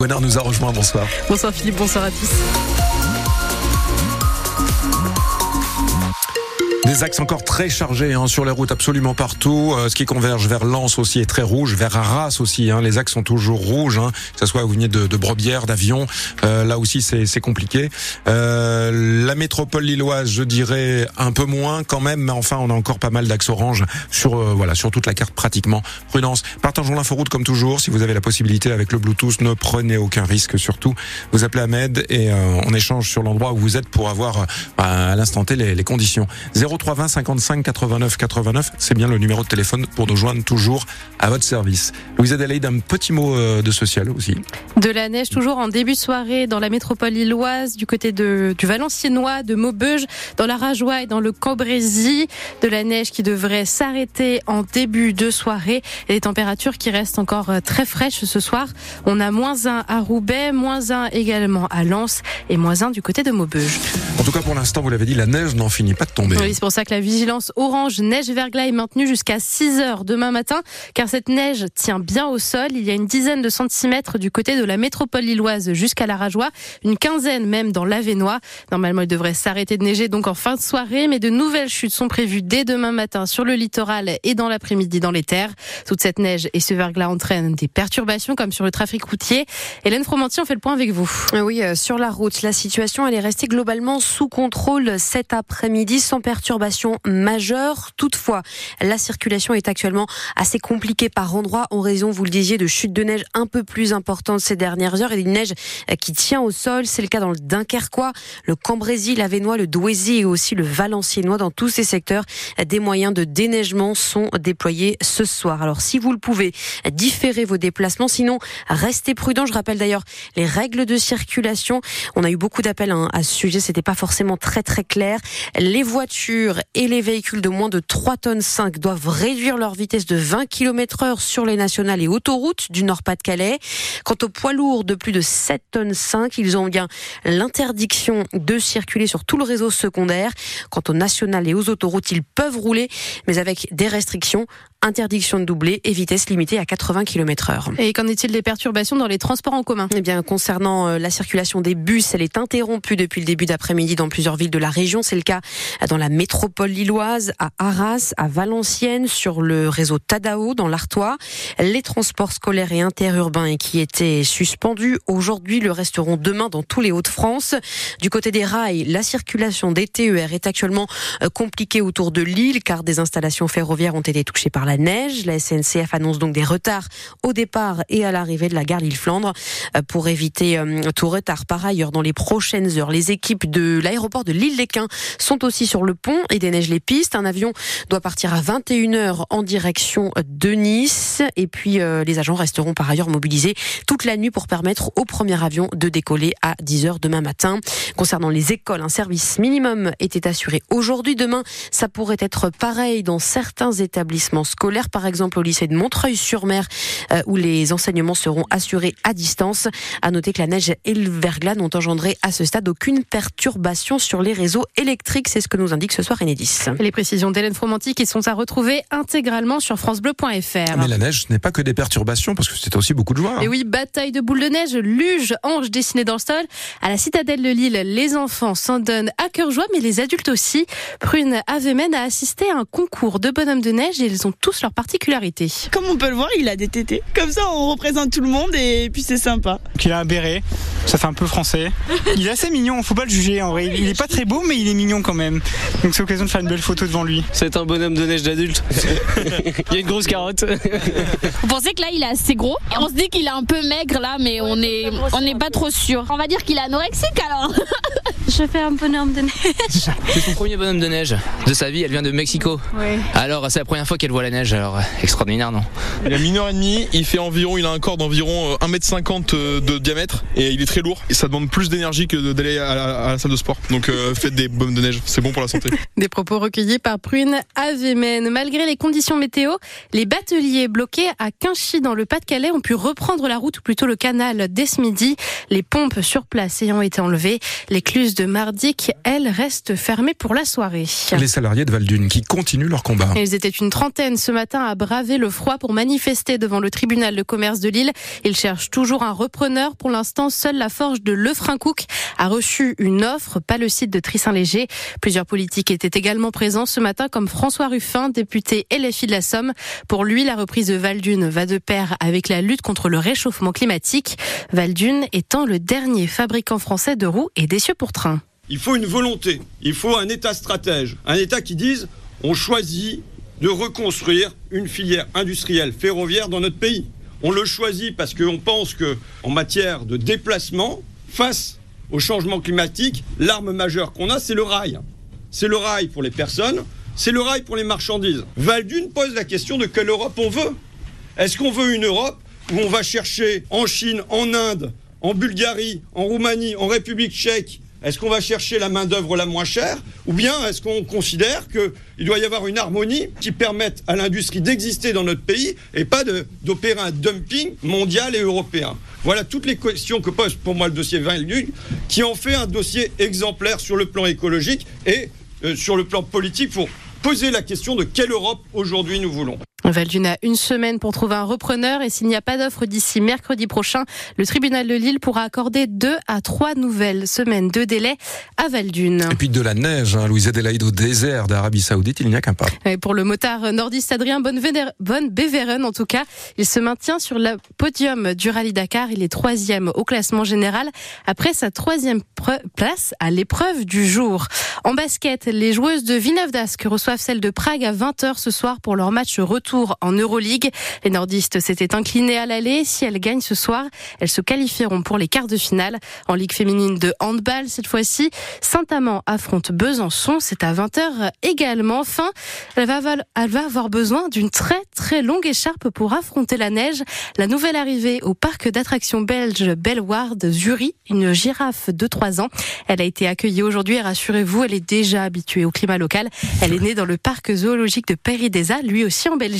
Bonheur nous a rejoint, bonsoir. Bonsoir Philippe, bonsoir à tous. Des axes encore très chargés hein, sur les routes absolument partout. Euh, ce qui converge vers Lens aussi est très rouge, vers Arras aussi. Hein, les axes sont toujours rouges, hein, que ce soit vous venez de, de Brebière, d'Avion. Euh, là aussi c'est compliqué. Euh, la métropole lilloise, je dirais un peu moins quand même, mais enfin on a encore pas mal d'axes orange sur euh, voilà sur toute la carte pratiquement. Prudence. Partageons l'inforoute comme toujours. Si vous avez la possibilité avec le Bluetooth, ne prenez aucun risque. Surtout, vous appelez Ahmed et euh, on échange sur l'endroit où vous êtes pour avoir à l'instant T les, les conditions. 0320 55 89 89, c'est bien le numéro de téléphone pour nous joindre toujours à votre service. Louise Adelaide, un petit mot euh, de social aussi. De la neige toujours en début de soirée dans la métropole lilloise, du côté de, du Valenciennois, de Maubeuge, dans la Rajoie et dans le Cambrésis. De la neige qui devrait s'arrêter en début de soirée et les températures qui restent encore euh, très fraîches ce soir. On a moins 1 à Roubaix, moins 1 également à Lens et moins 1 du côté de Maubeuge. En tout cas, pour l'instant, vous l'avez dit, la neige n'en finit pas de tomber. Oui, c'est pour ça que la vigilance orange neige verglas est maintenue jusqu'à 6 heures demain matin, car cette neige tient bien au sol. Il y a une dizaine de centimètres du côté de la métropole lilloise jusqu'à la Rajoie, une quinzaine même dans l'Avenois. Normalement, il devrait s'arrêter de neiger donc en fin de soirée, mais de nouvelles chutes sont prévues dès demain matin sur le littoral et dans l'après-midi dans les terres. Toute cette neige et ce verglas entraînent des perturbations comme sur le trafic routier. Hélène Fromanti, on fait le point avec vous. Oui, euh, sur la route, la situation elle est restée globalement sous contrôle cet après-midi sans perturbation majeure. Toutefois, la circulation est actuellement assez compliquée par endroits en raison, vous le disiez, de chutes de neige un peu plus importantes ces dernières heures et une neige qui tient au sol. C'est le cas dans le Dunkerquois, le Cambrésis, l'Avenois, le Douaisis et aussi le Valenciennois. Dans tous ces secteurs, des moyens de déneigement sont déployés ce soir. Alors, si vous le pouvez, différez vos déplacements. Sinon, restez prudents. Je rappelle d'ailleurs les règles de circulation. On a eu beaucoup d'appels hein, à ce sujet. C'était pas forcément très très clair. Les voitures et les véhicules de moins de 3 tonnes 5 doivent réduire leur vitesse de 20 km heure sur les nationales et autoroutes du Nord-Pas-de-Calais. Quant aux poids lourds de plus de 7 tonnes 5, ils ont bien l'interdiction de circuler sur tout le réseau secondaire. Quant aux nationales et aux autoroutes, ils peuvent rouler, mais avec des restrictions interdiction de doubler et vitesse limitée à 80 km heure. Et qu'en est-il des perturbations dans les transports en commun? Eh bien, concernant euh, la circulation des bus, elle est interrompue depuis le début d'après-midi dans plusieurs villes de la région. C'est le cas dans la métropole lilloise, à Arras, à Valenciennes, sur le réseau Tadao dans l'Artois. Les transports scolaires et interurbains qui étaient suspendus aujourd'hui le resteront demain dans tous les Hauts-de-France. Du côté des rails, la circulation des TER est actuellement euh, compliquée autour de Lille car des installations ferroviaires ont été touchées par la neige. La SNCF annonce donc des retards au départ et à l'arrivée de la gare Lille-Flandre euh, pour éviter euh, tout retard. Par ailleurs, dans les prochaines heures, les équipes de l'aéroport de l'île-les-Quins sont aussi sur le pont et déneigent les pistes. Un avion doit partir à 21h en direction de Nice et puis euh, les agents resteront par ailleurs mobilisés toute la nuit pour permettre au premier avion de décoller à 10h demain matin. Concernant les écoles, un service minimum était assuré aujourd'hui. Demain, ça pourrait être pareil dans certains établissements scolaire, par exemple au lycée de Montreuil-sur-Mer, euh, où les enseignements seront assurés à distance. À noter que la neige et le verglas n'ont engendré à ce stade aucune perturbation sur les réseaux électriques. C'est ce que nous indique ce soir Enedis. Les précisions d'Hélène Fromanti qui sont à retrouver intégralement sur francebleu.fr. Mais la neige, ce n'est pas que des perturbations, parce que c'était aussi beaucoup de joie. hein. Et oui, bataille de boules de neige, luge, ange dessiné dans le sol. À la citadelle de Lille, les enfants s'en donnent à cœur joie, mais les adultes aussi. Prune Avemen a assisté à un concours de bonhommes de neige et ils ont tous leurs particularités. Comme on peut le voir, il a des tétés. Comme ça, on représente tout le monde et puis c'est sympa. qu'il a un béret, ça fait un peu français. Il est assez mignon, faut pas le juger en vrai. Il est pas très beau, mais il est mignon quand même. Donc c'est l'occasion de faire une belle photo devant lui. C'est un bonhomme de neige d'adulte. Il y a une grosse carotte. Vous pensez que là il est assez gros? On se dit qu'il est un peu maigre là, mais on est on n'est pas trop sûr. On va dire qu'il est anorexique alors. Je fais un bonhomme de neige. C'est son premier bonhomme de neige de sa vie. Elle vient de Mexico. Oui. Alors c'est la première fois qu'elle voit la neige. Alors euh, extraordinaire, non? Il a une heure et demie, il fait environ, il a un corps d'environ euh, 1m50 euh, de diamètre et il est très lourd. Et ça demande plus d'énergie que d'aller à, la- à la salle de sport. Donc euh, faites des bombes de neige, c'est bon pour la santé. Des propos recueillis par Prune Avemen. Malgré les conditions météo, les bateliers bloqués à Quinchy dans le Pas-de-Calais ont pu reprendre la route, ou plutôt le canal, dès ce midi. Les pompes sur place ayant été enlevées, l'écluse de Mardic, elle, reste fermée pour la soirée. Les salariés de Valdune qui continuent leur combat. Ils étaient une trentaine ce matin à braver le froid pour manifester devant le tribunal de commerce de Lille. Ils cherchent toujours un repreneur. Pour l'instant, seule la forge de Lefrancouc a reçu une offre, pas le site de Trissin-Léger. Plusieurs politiques étaient également présents ce matin, comme François Ruffin, député LFI de la Somme. Pour lui, la reprise de Valdune va de pair avec la lutte contre le réchauffement climatique. Valdune étant le dernier fabricant français de roues et d'essieux pour train. Il faut une volonté, il faut un État stratège, un État qui dise on choisit de reconstruire une filière industrielle ferroviaire dans notre pays. On le choisit parce qu'on pense que, matière de déplacement, face au changement climatique, l'arme majeure qu'on a, c'est le rail. C'est le rail pour les personnes, c'est le rail pour les marchandises. Valdune pose la question de quelle Europe on veut. Est-ce qu'on veut une Europe où on va chercher en Chine, en Inde, en Bulgarie, en Roumanie, en République tchèque, est-ce qu'on va chercher la main-d'œuvre la moins chère ou bien est-ce qu'on considère qu'il doit y avoir une harmonie qui permette à l'industrie d'exister dans notre pays et pas d'opérer un dumping mondial et européen? Voilà toutes les questions que pose pour moi le dossier 20 qui en fait un dossier exemplaire sur le plan écologique et euh, sur le plan politique pour poser la question de quelle Europe aujourd'hui nous voulons. Valdune a une semaine pour trouver un repreneur et s'il n'y a pas d'offre d'ici mercredi prochain, le tribunal de Lille pourra accorder deux à trois nouvelles semaines de délai à Valdune. Et puis de la neige, hein, Louise Adélaïde au désert d'Arabie Saoudite, il n'y a qu'un pas. Et pour le motard nordiste Adrien Bonne-Beveren, en tout cas, il se maintient sur le podium du Rallye Dakar. Il est troisième au classement général après sa troisième place à l'épreuve du jour. En basket, les joueuses de Villeneuve d'Ascq reçoivent celle de Prague à 20h ce soir pour leur match retour en Euroleague. Les nordistes s'étaient inclinés à l'aller. Si elles gagnent ce soir, elles se qualifieront pour les quarts de finale. En Ligue féminine de handball, cette fois-ci, Saint-Amand affronte Besançon. C'est à 20h également. Enfin, elle va, avoir besoin d'une très très longue écharpe pour affronter la neige. La nouvelle arrivée au parc d'attractions belge Belward Zuri, une girafe de 3 ans. Elle a été accueillie aujourd'hui rassurez-vous, elle est déjà habituée au climat local. Elle est née dans le parc zoologique de Péridesa, lui aussi en Belgique.